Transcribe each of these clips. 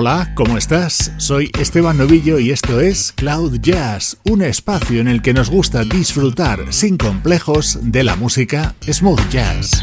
Hola, ¿cómo estás? Soy Esteban Novillo y esto es Cloud Jazz, un espacio en el que nos gusta disfrutar sin complejos de la música smooth jazz.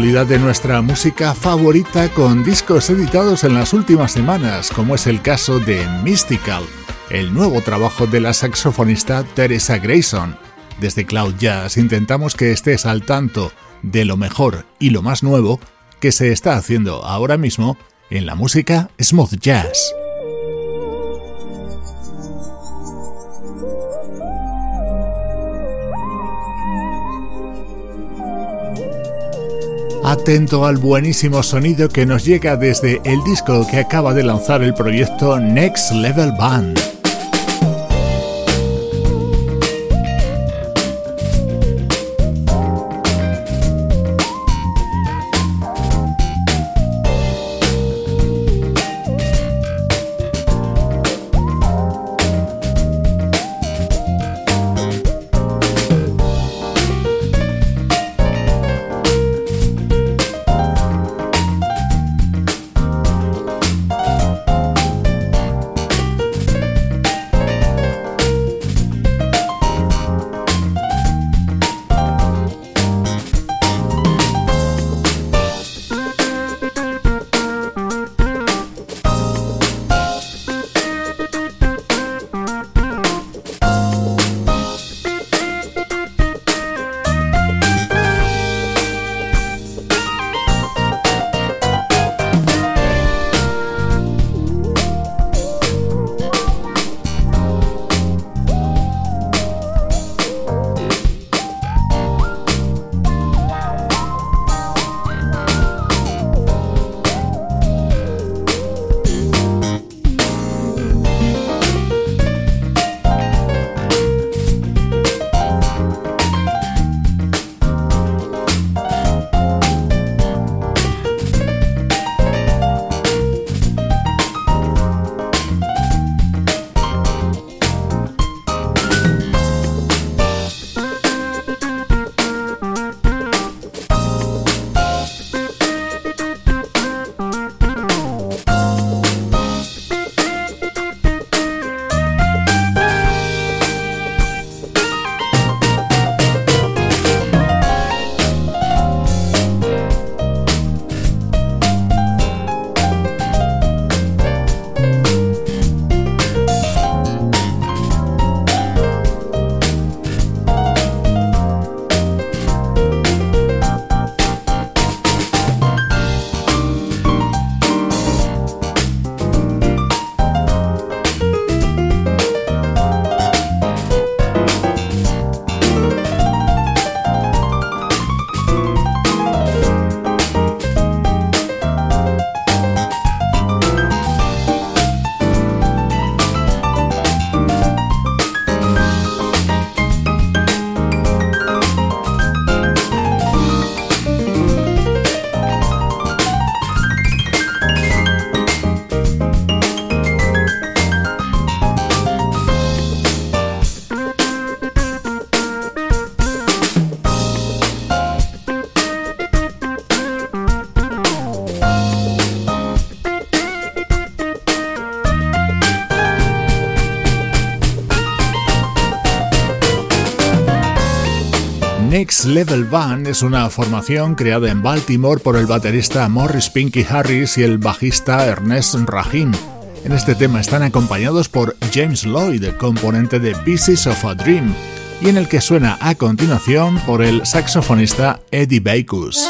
Actualidad de nuestra música favorita con discos editados en las últimas semanas, como es el caso de Mystical, el nuevo trabajo de la saxofonista Teresa Grayson. Desde Cloud Jazz intentamos que estés al tanto de lo mejor y lo más nuevo que se está haciendo ahora mismo en la música smooth jazz. Atento al buenísimo sonido que nos llega desde el disco que acaba de lanzar el proyecto Next Level Band. Level Band es una formación creada en Baltimore por el baterista Morris Pinky Harris y el bajista Ernest Rahim. En este tema están acompañados por James Lloyd, componente de Pieces of a Dream, y en el que suena a continuación por el saxofonista Eddie Bacus.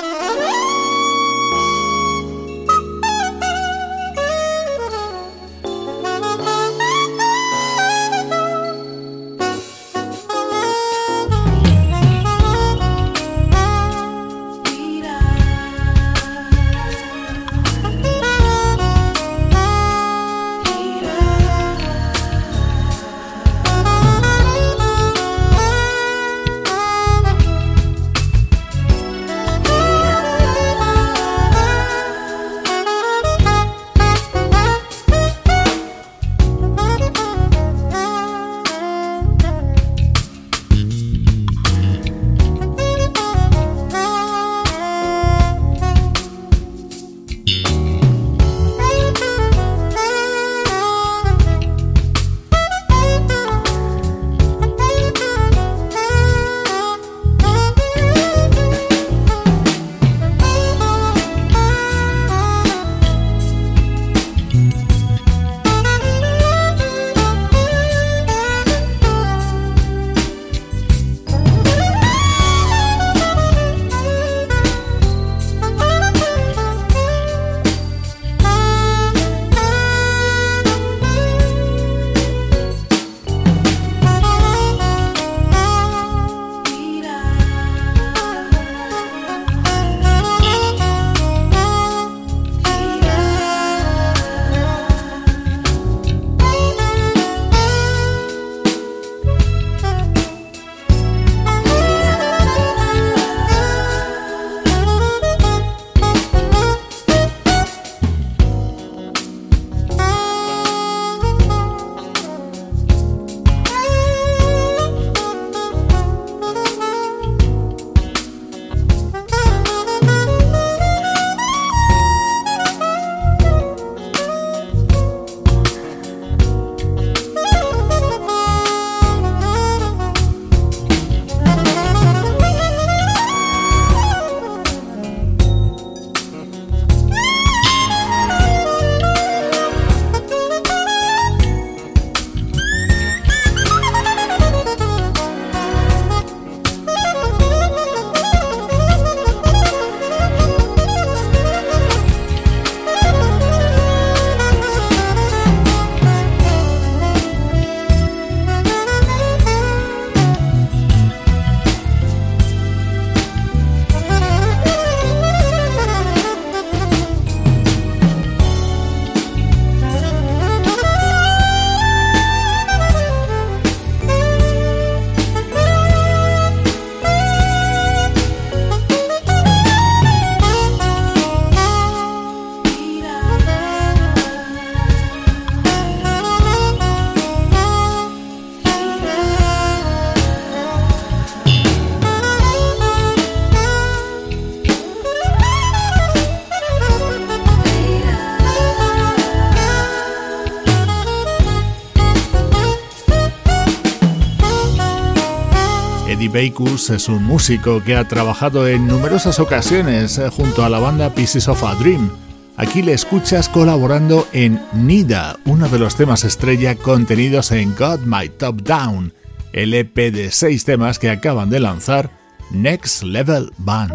Es un músico que ha trabajado en numerosas ocasiones eh, junto a la banda Pieces of a Dream. Aquí le escuchas colaborando en Nida, uno de los temas estrella contenidos en Got My Top Down, el EP de seis temas que acaban de lanzar Next Level Band.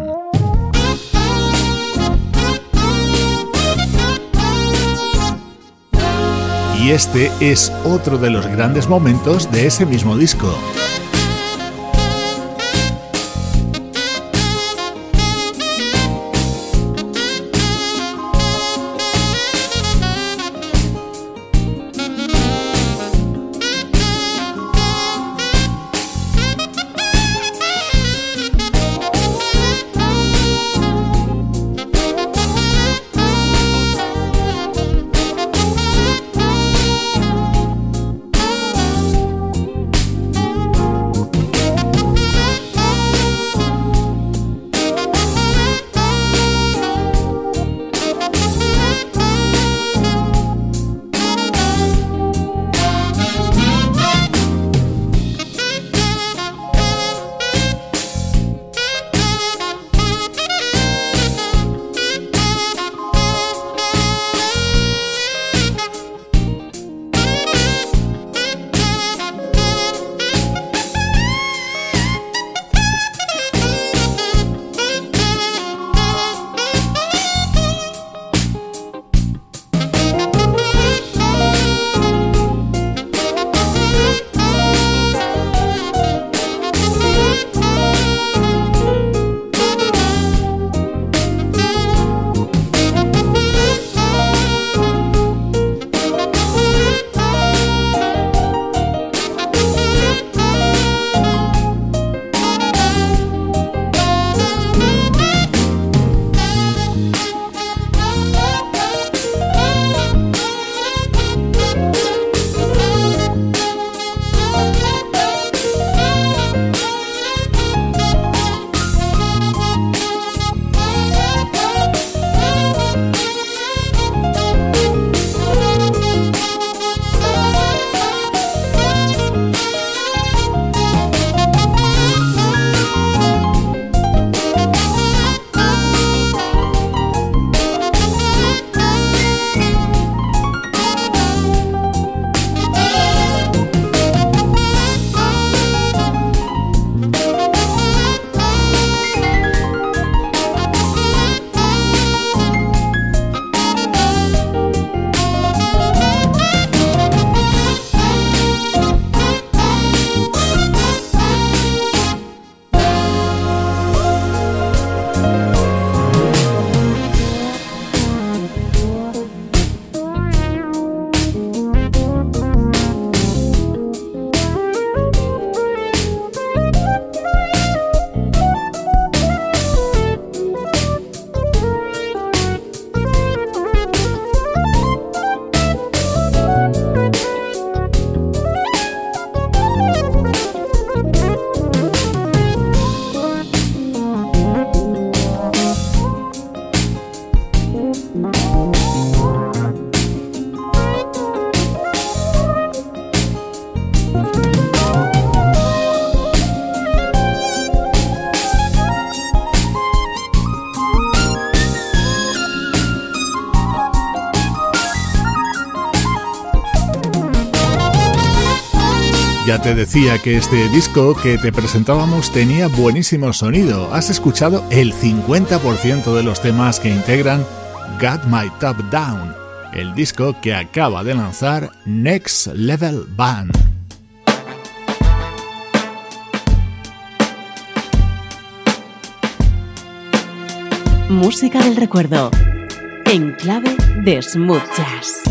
Y este es otro de los grandes momentos de ese mismo disco. Te decía que este disco que te presentábamos tenía buenísimo sonido. Has escuchado el 50% de los temas que integran Got My Top Down, el disco que acaba de lanzar Next Level Band. Música del recuerdo, en clave de smooth jazz.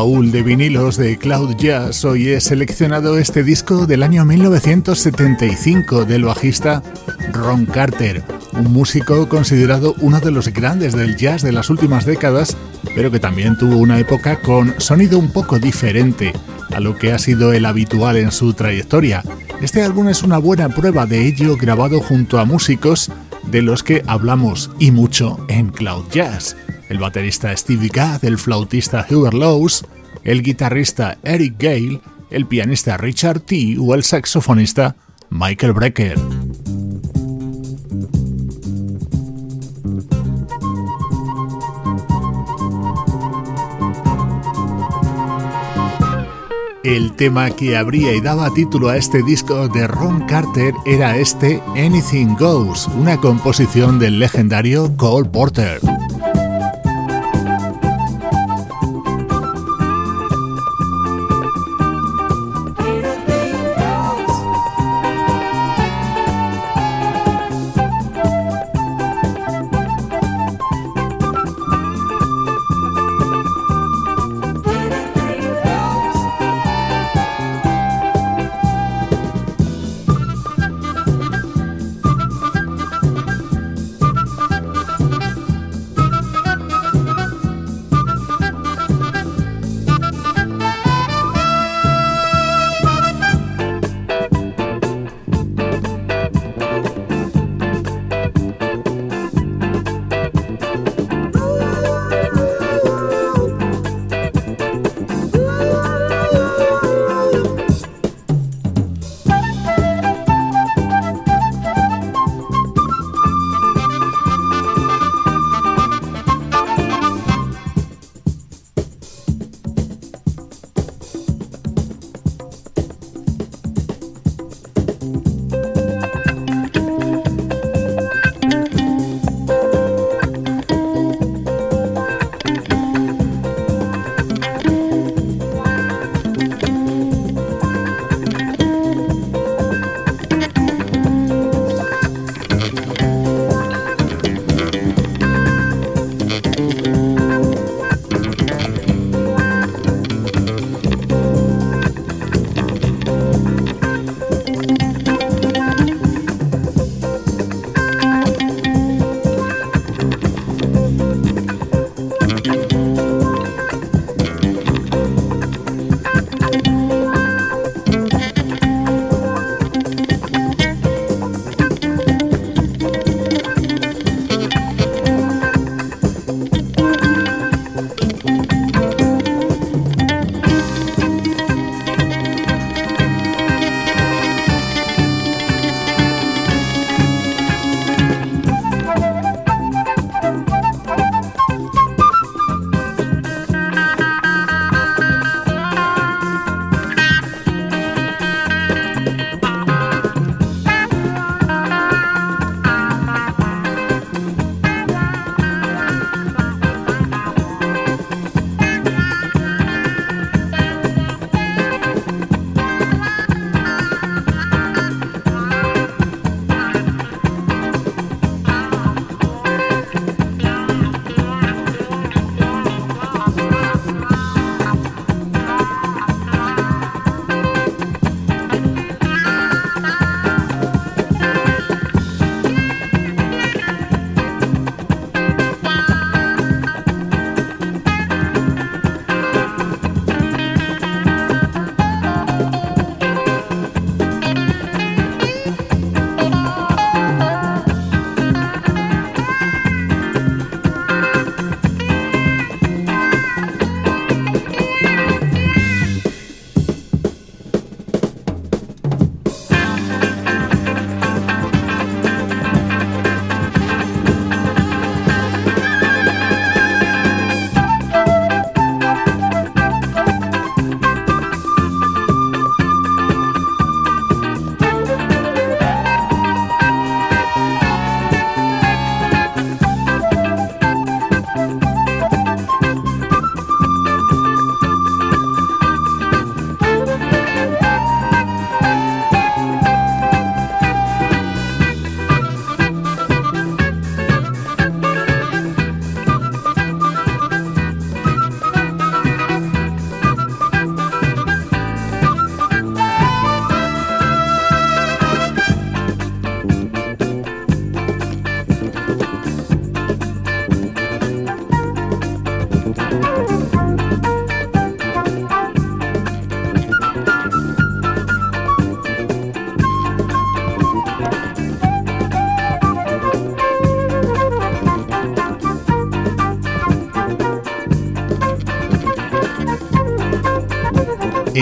Baúl de vinilos de Cloud Jazz, hoy he seleccionado este disco del año 1975 del bajista Ron Carter, un músico considerado uno de los grandes del jazz de las últimas décadas, pero que también tuvo una época con sonido un poco diferente a lo que ha sido el habitual en su trayectoria. Este álbum es una buena prueba de ello grabado junto a músicos de los que hablamos y mucho en Cloud Jazz el baterista Stevie Gadd, el flautista Hubert Lowes, el guitarrista Eric Gale, el pianista Richard T. o el saxofonista Michael Brecker. El tema que abría y daba título a este disco de Ron Carter era este Anything Goes, una composición del legendario Cole Porter.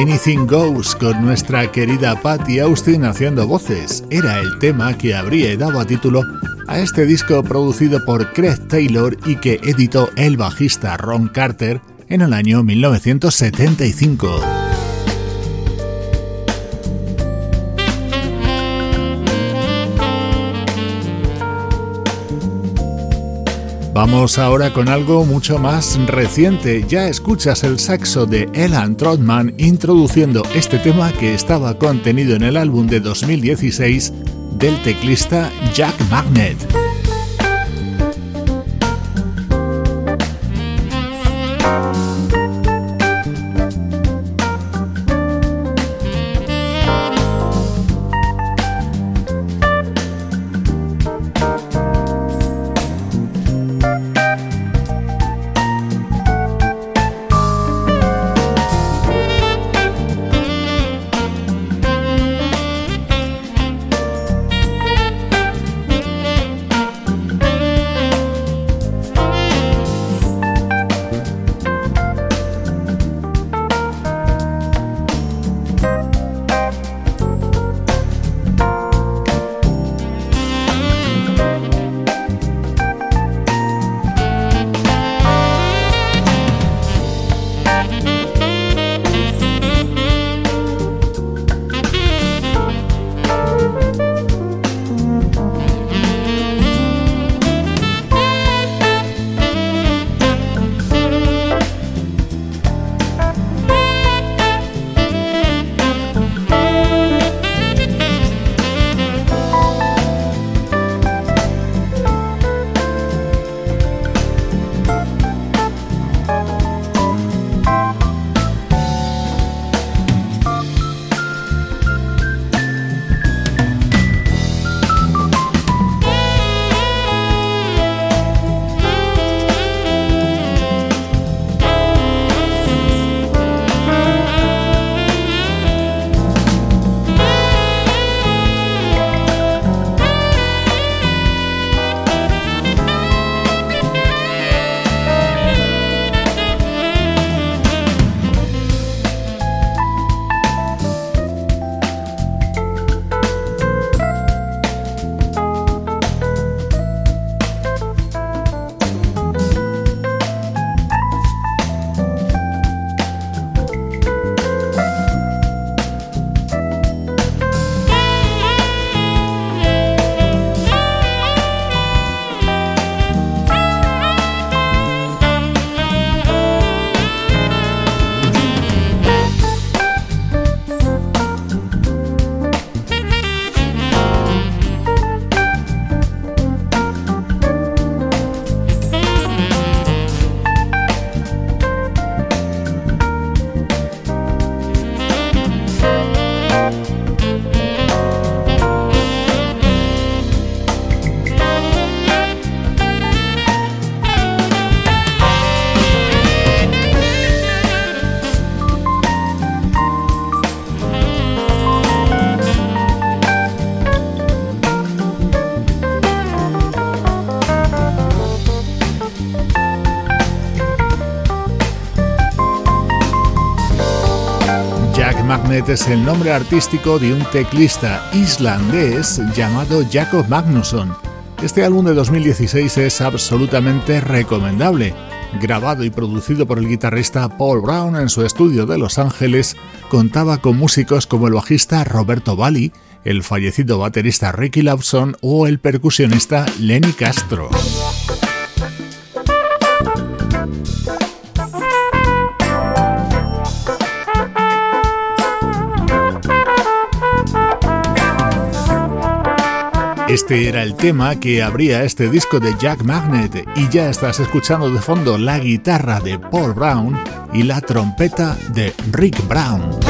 Anything Goes con nuestra querida Patty Austin haciendo voces. Era el tema que habría dado a título a este disco producido por Craig Taylor y que editó el bajista Ron Carter en el año 1975. Vamos ahora con algo mucho más reciente. Ya escuchas el saxo de Elan Trotman introduciendo este tema que estaba contenido en el álbum de 2016 del teclista Jack Magnet. Es el nombre artístico de un teclista islandés llamado Jacob Magnusson. Este álbum de 2016 es absolutamente recomendable. Grabado y producido por el guitarrista Paul Brown en su estudio de Los Ángeles, contaba con músicos como el bajista Roberto Bali, el fallecido baterista Ricky Lawson o el percusionista Lenny Castro. Este era el tema que abría este disco de Jack Magnet y ya estás escuchando de fondo la guitarra de Paul Brown y la trompeta de Rick Brown.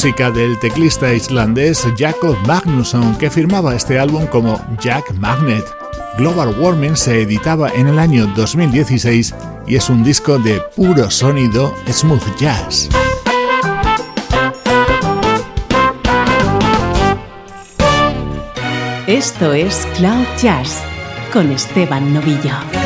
Música del teclista islandés Jacob Magnusson, que firmaba este álbum como Jack Magnet. Global Warming se editaba en el año 2016 y es un disco de puro sonido smooth jazz. Esto es Cloud Jazz con Esteban Novillo.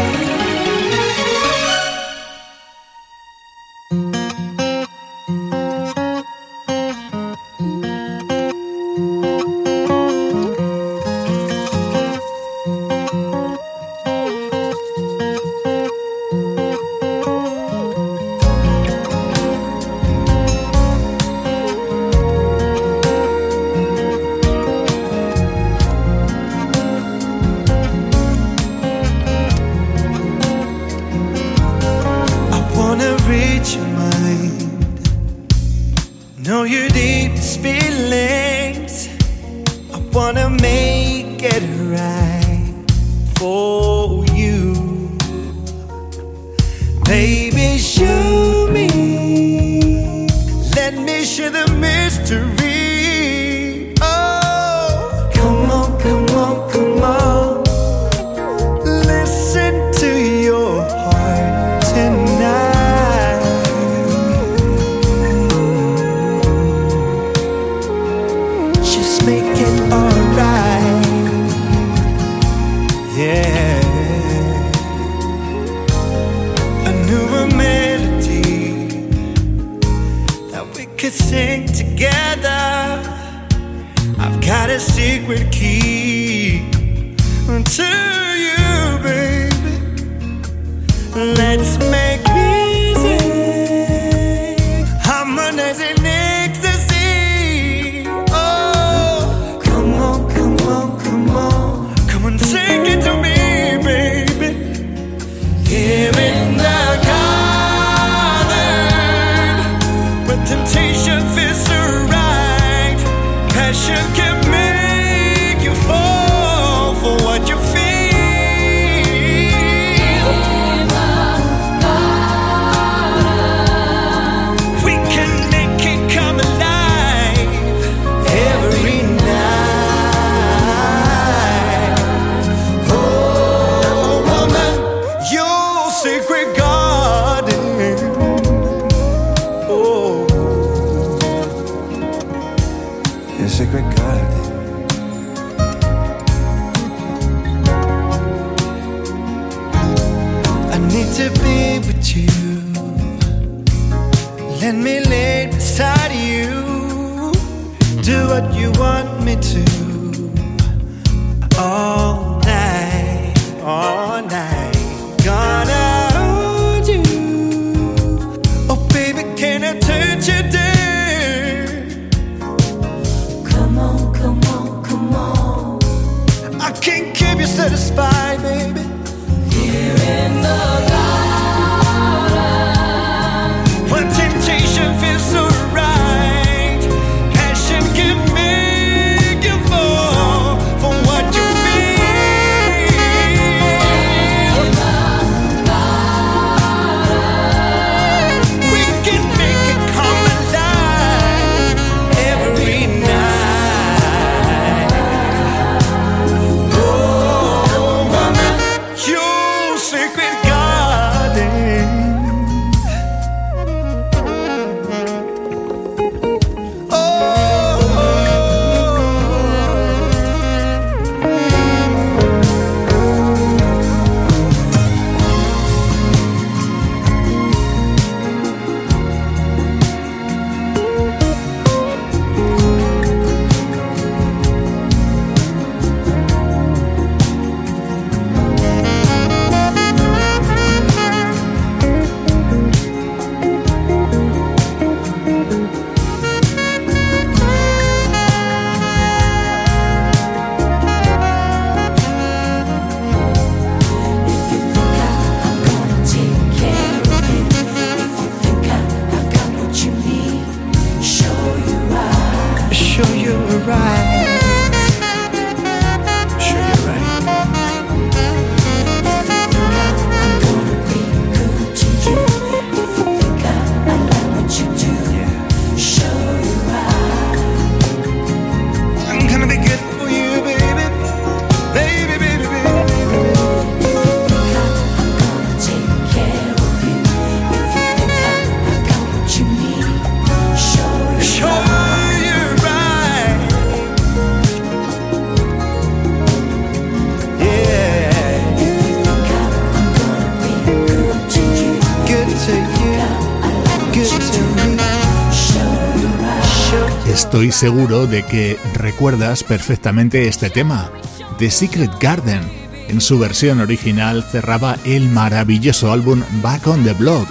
Estoy seguro de que recuerdas perfectamente este tema, The Secret Garden. En su versión original cerraba el maravilloso álbum Back on the Block,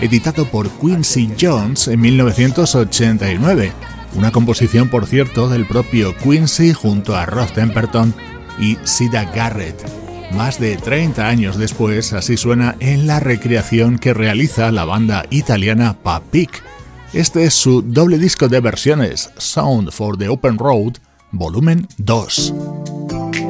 editado por Quincy Jones en 1989. Una composición, por cierto, del propio Quincy junto a Ross Temperton y Sida Garrett. Más de 30 años después, así suena en la recreación que realiza la banda italiana Papik este es su doble disco de versiones, Sound for the Open Road, volumen 2.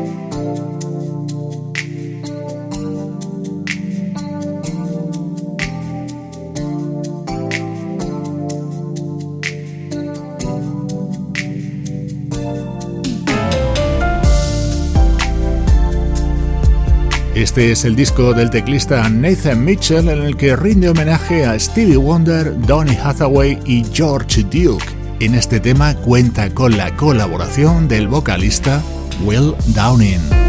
Este es el disco del teclista Nathan Mitchell en el que rinde homenaje a Stevie Wonder, Donny Hathaway y George Duke. En este tema cuenta con la colaboración del vocalista Will Downing.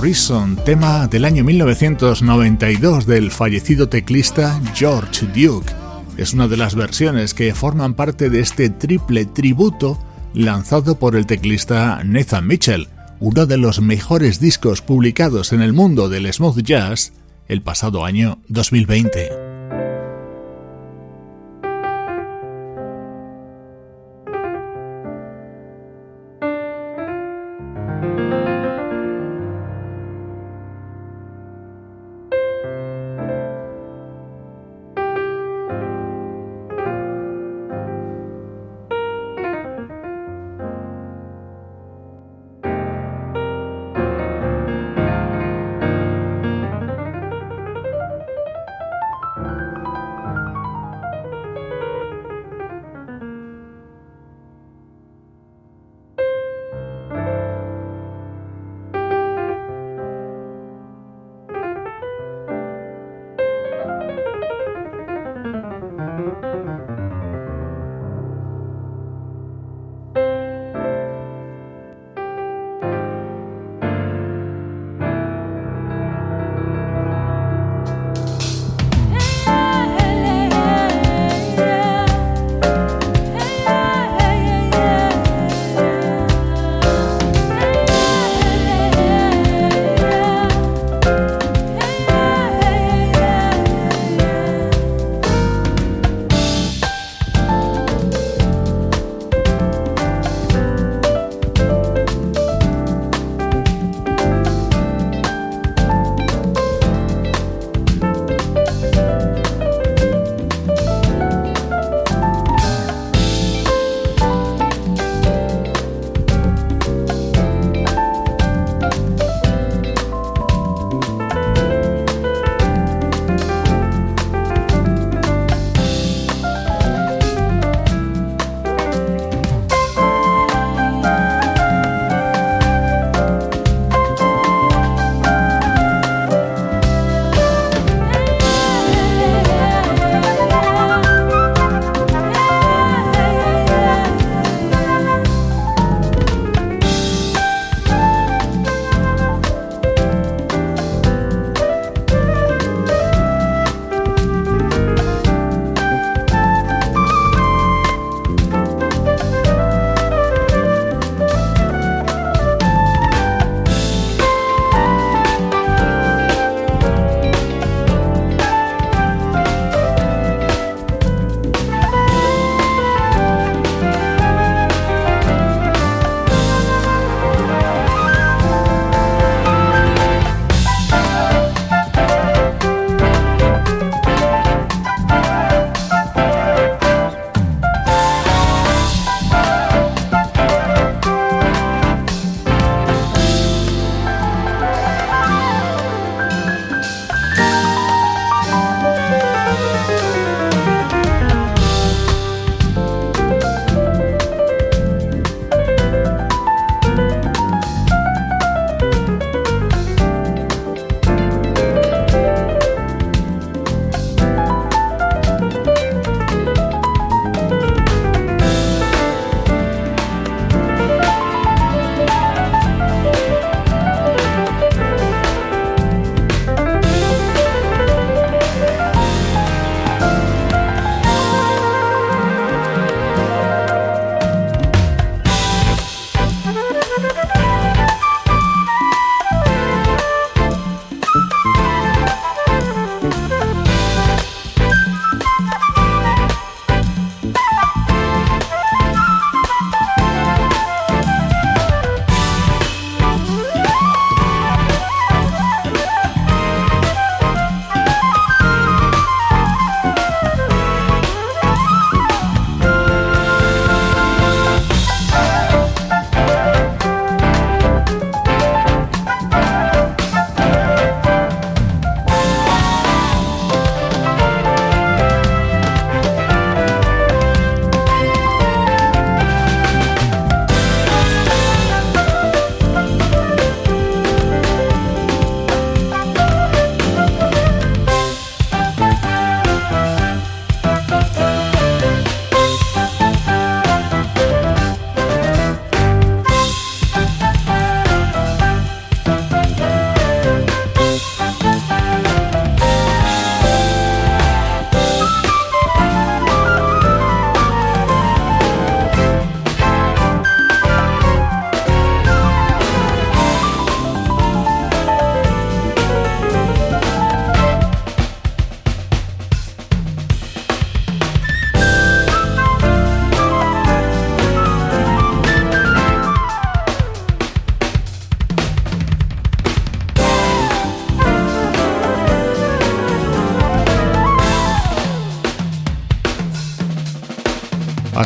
Reason, tema del año 1992 del fallecido teclista George Duke. Es una de las versiones que forman parte de este triple tributo lanzado por el teclista Nathan Mitchell, uno de los mejores discos publicados en el mundo del smooth jazz el pasado año 2020.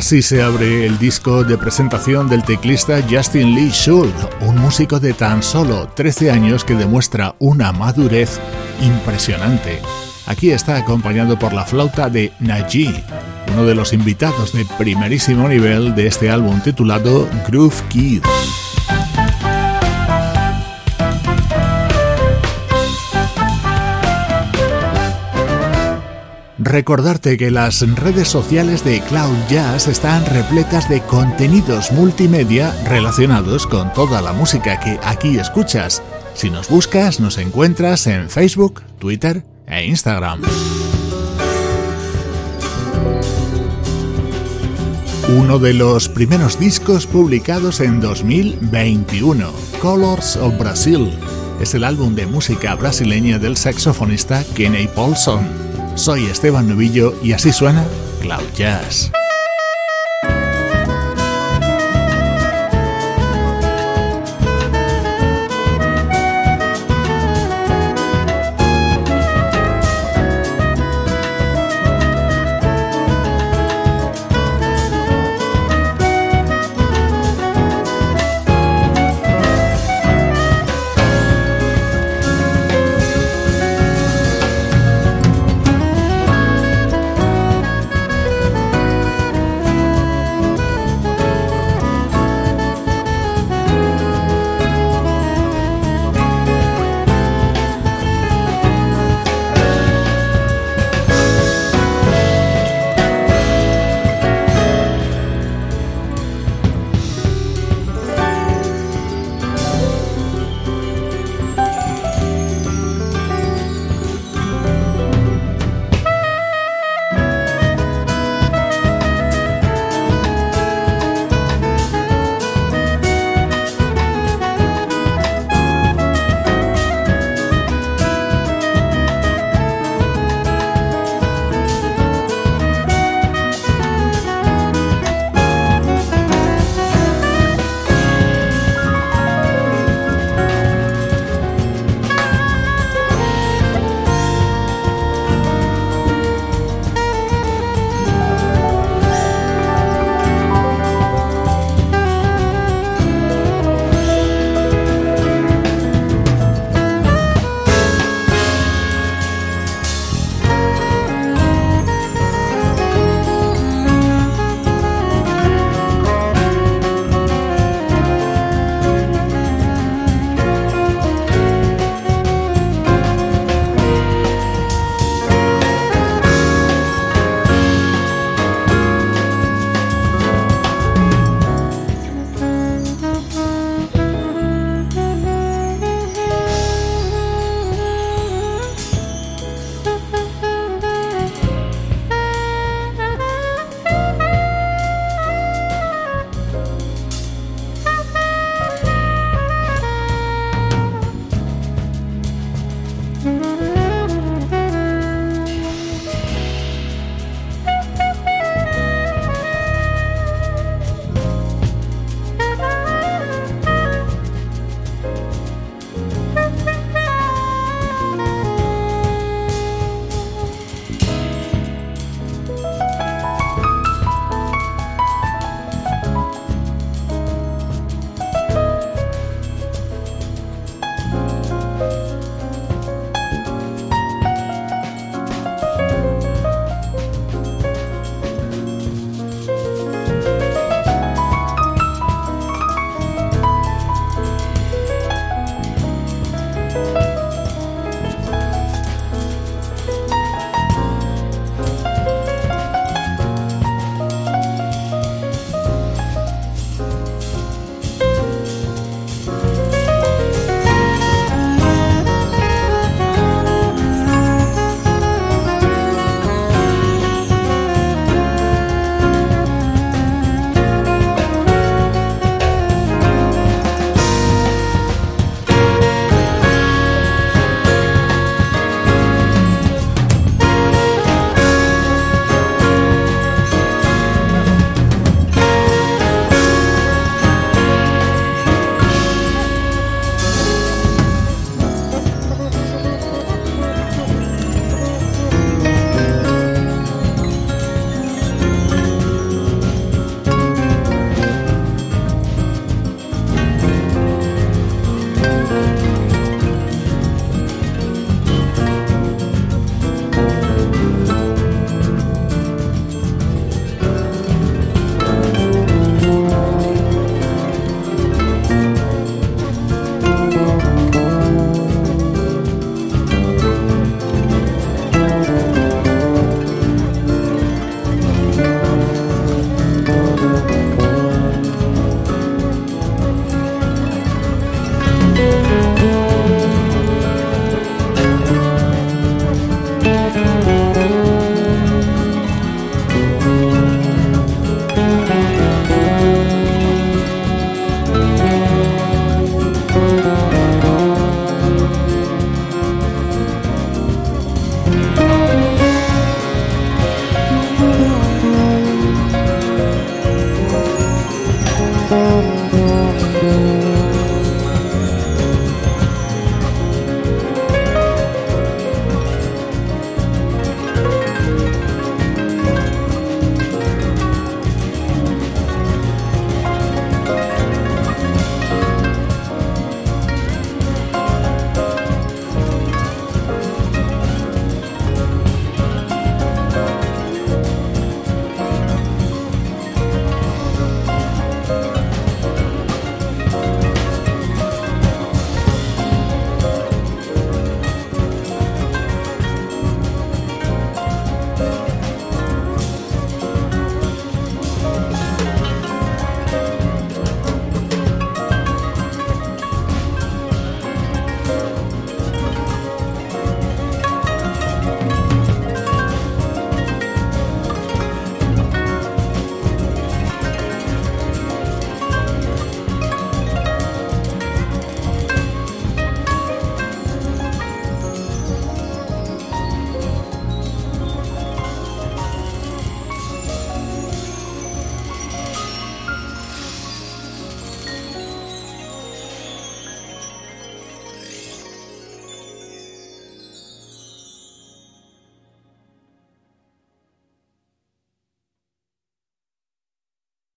Así se abre el disco de presentación del teclista Justin Lee Schultz, un músico de tan solo 13 años que demuestra una madurez impresionante. Aquí está acompañado por la flauta de Najee, uno de los invitados de primerísimo nivel de este álbum titulado Groove Kid. Recordarte que las redes sociales de Cloud Jazz están repletas de contenidos multimedia relacionados con toda la música que aquí escuchas. Si nos buscas, nos encuentras en Facebook, Twitter e Instagram. Uno de los primeros discos publicados en 2021, Colors of Brazil, es el álbum de música brasileña del saxofonista Kenny Paulson. Soy Esteban Novillo y así suena Cloud Jazz.